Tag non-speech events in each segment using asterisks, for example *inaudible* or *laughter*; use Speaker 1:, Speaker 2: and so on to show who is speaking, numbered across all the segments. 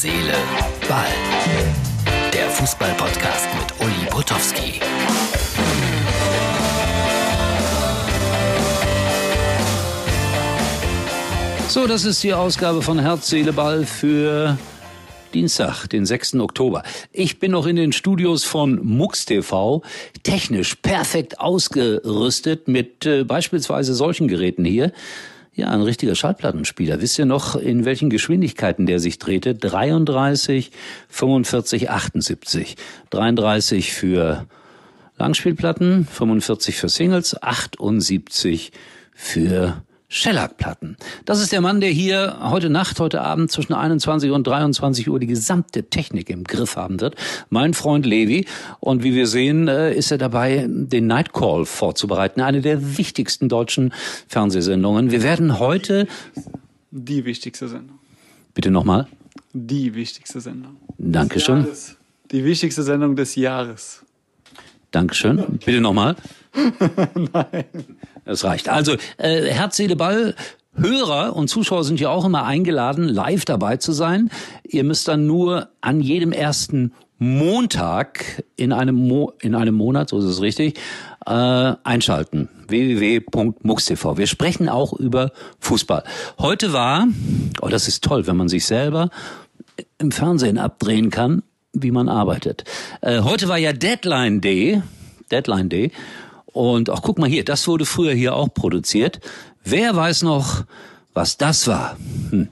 Speaker 1: Seele, Ball. Der Fußball-Podcast mit Uli Potowski.
Speaker 2: So, das ist die Ausgabe von Herz, Seele, Ball für Dienstag, den 6. Oktober. Ich bin noch in den Studios von MUX TV, technisch perfekt ausgerüstet mit äh, beispielsweise solchen Geräten hier. Ja, ein richtiger Schallplattenspieler. Wisst ihr noch, in welchen Geschwindigkeiten der sich drehte? 33, 45, 78. 33 für Langspielplatten, 45 für Singles, 78 für Schellackplatten. Das ist der Mann, der hier heute Nacht, heute Abend zwischen 21 und 23 Uhr die gesamte Technik im Griff haben wird. Mein Freund Levi. Und wie wir sehen, äh, ist er dabei, den Nightcall vorzubereiten. Eine der wichtigsten deutschen Fernsehsendungen. Wir werden heute...
Speaker 3: Die wichtigste Sendung.
Speaker 2: Bitte nochmal.
Speaker 3: Die wichtigste Sendung.
Speaker 2: Dankeschön.
Speaker 3: Die wichtigste Sendung des Jahres.
Speaker 2: Dankeschön. Bitte nochmal. *laughs*
Speaker 3: Nein.
Speaker 2: Das reicht. Also äh, Herz, Seele, Ball. Hörer und Zuschauer sind ja auch immer eingeladen, live dabei zu sein. Ihr müsst dann nur an jedem ersten Montag in einem, Mo in einem Monat, so ist es richtig, äh, einschalten. www.mux.tv. Wir sprechen auch über Fußball. Heute war, oh, das ist toll, wenn man sich selber im Fernsehen abdrehen kann, wie man arbeitet. Äh, heute war ja Deadline Day. Deadline Day. Und auch guck mal hier, das wurde früher hier auch produziert. Wer weiß noch, was das war? Hm.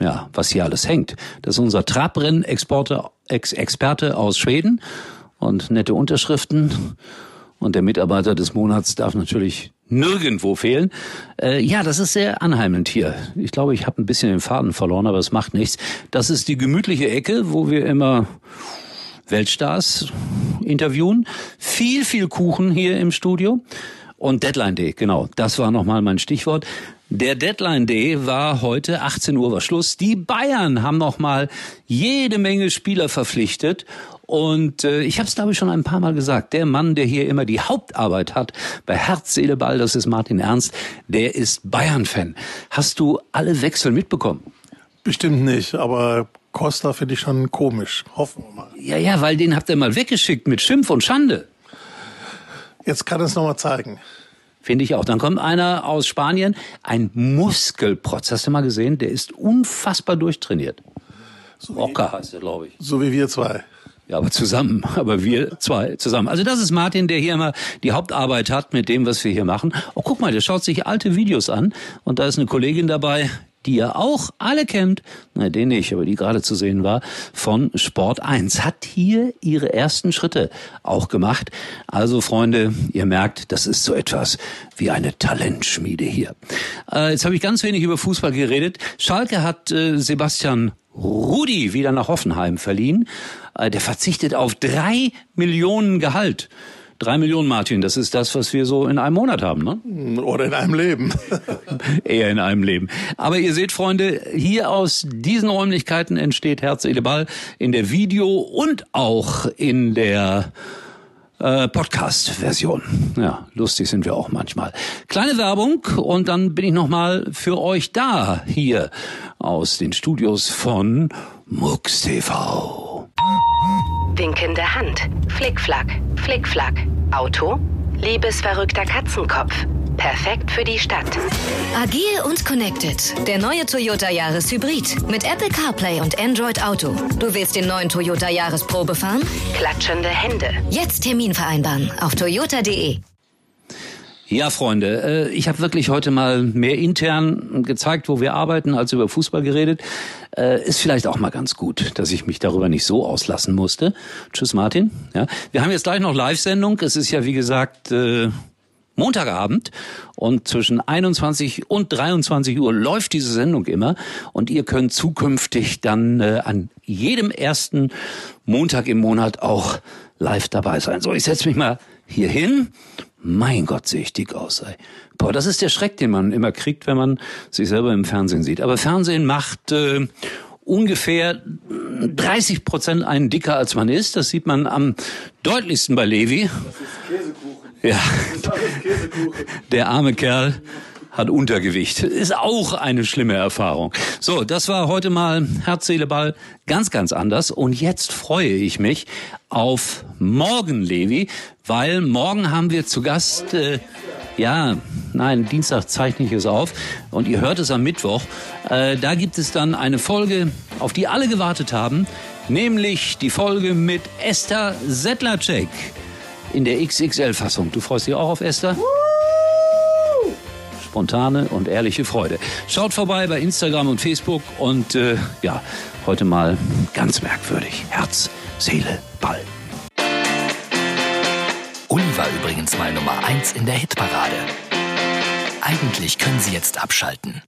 Speaker 2: Ja, was hier alles hängt. Das ist unser Trabrennen-Experte aus Schweden und nette Unterschriften. Und der Mitarbeiter des Monats darf natürlich nirgendwo fehlen. Äh, ja, das ist sehr anheimend hier. Ich glaube, ich habe ein bisschen den Faden verloren, aber es macht nichts. Das ist die gemütliche Ecke, wo wir immer Weltstars interviewen. Viel, viel Kuchen hier im Studio. Und Deadline Day, genau, das war nochmal mein Stichwort. Der Deadline Day war heute, 18 Uhr war Schluss. Die Bayern haben nochmal jede Menge Spieler verpflichtet. Und äh, ich habe es, glaube ich, schon ein paar Mal gesagt. Der Mann, der hier immer die Hauptarbeit hat bei Herz, Seele, Ball, das ist Martin Ernst, der ist Bayern-Fan. Hast du alle Wechsel mitbekommen?
Speaker 4: Bestimmt nicht, aber Costa finde ich schon komisch. Hoffen wir mal.
Speaker 2: Ja, ja, weil den habt ihr mal weggeschickt mit Schimpf und Schande.
Speaker 4: Jetzt kann es nochmal zeigen.
Speaker 2: Finde ich auch. Dann kommt einer aus Spanien, ein Muskelprotz. Hast du mal gesehen? Der ist unfassbar durchtrainiert.
Speaker 4: So
Speaker 2: Rocker heißt er, glaube ich.
Speaker 4: So wie wir zwei.
Speaker 2: Ja, aber zusammen, aber wir zwei zusammen. Also das ist Martin, der hier immer die Hauptarbeit hat mit dem, was wir hier machen. Oh, guck mal, der schaut sich alte Videos an und da ist eine Kollegin dabei, die ihr auch alle kennt, na, den nicht, aber die gerade zu sehen war, von Sport 1, hat hier ihre ersten Schritte auch gemacht. Also Freunde, ihr merkt, das ist so etwas wie eine Talentschmiede hier. Äh, jetzt habe ich ganz wenig über Fußball geredet. Schalke hat äh, Sebastian Rudi wieder nach Hoffenheim verliehen. Äh, der verzichtet auf drei Millionen Gehalt. Drei Millionen, Martin, das ist das, was wir so in einem Monat haben, ne?
Speaker 4: Oder in einem Leben. *laughs*
Speaker 2: Eher in einem Leben. Aber ihr seht, Freunde, hier aus diesen Räumlichkeiten entsteht Herz, Seele, Ball in der Video- und auch in der äh, Podcast-Version. Ja, lustig sind wir auch manchmal. Kleine Werbung und dann bin ich nochmal für euch da, hier aus den Studios von MUX TV.
Speaker 5: Winkende Hand. Flickflack. Flickflack. Auto. Liebesverrückter Katzenkopf. Perfekt für die Stadt.
Speaker 6: Agil und connected. Der neue Toyota Yaris Hybrid. Mit Apple CarPlay und Android Auto. Du willst den neuen Toyota Yaris Probe fahren?
Speaker 5: Klatschende Hände.
Speaker 6: Jetzt Termin vereinbaren auf toyota.de.
Speaker 2: Ja, Freunde, äh, ich habe wirklich heute mal mehr intern gezeigt, wo wir arbeiten, als über Fußball geredet. Äh, ist vielleicht auch mal ganz gut, dass ich mich darüber nicht so auslassen musste. Tschüss, Martin. Ja, wir haben jetzt gleich noch Live-Sendung. Es ist ja, wie gesagt, äh, Montagabend und zwischen 21 und 23 Uhr läuft diese Sendung immer und ihr könnt zukünftig dann äh, an jedem ersten Montag im Monat auch live dabei sein. So, ich setze mich mal hier hin. Mein Gott, sehe ich dick aus. Ey. Boah, das ist der Schreck, den man immer kriegt, wenn man sich selber im Fernsehen sieht. Aber Fernsehen macht äh, ungefähr 30 Prozent einen dicker, als man ist. Das sieht man am deutlichsten bei Levi. Ja, der arme Kerl hat Untergewicht. Ist auch eine schlimme Erfahrung. So, das war heute mal Herz, Seele, Ball ganz, ganz anders. Und jetzt freue ich mich auf morgen, Levi, weil morgen haben wir zu Gast... Äh, ja, nein, Dienstag zeichne ich es auf und ihr hört es am Mittwoch. Äh, da gibt es dann eine Folge, auf die alle gewartet haben, nämlich die Folge mit Esther Settlercheck in der XXL-Fassung. Du freust dich auch auf Esther? Spontane und ehrliche Freude. Schaut vorbei bei Instagram und Facebook und äh, ja, heute mal ganz merkwürdig. Herz, Seele, Ball.
Speaker 1: Uli war übrigens mal Nummer 1 in der Hitparade. Eigentlich können Sie jetzt abschalten.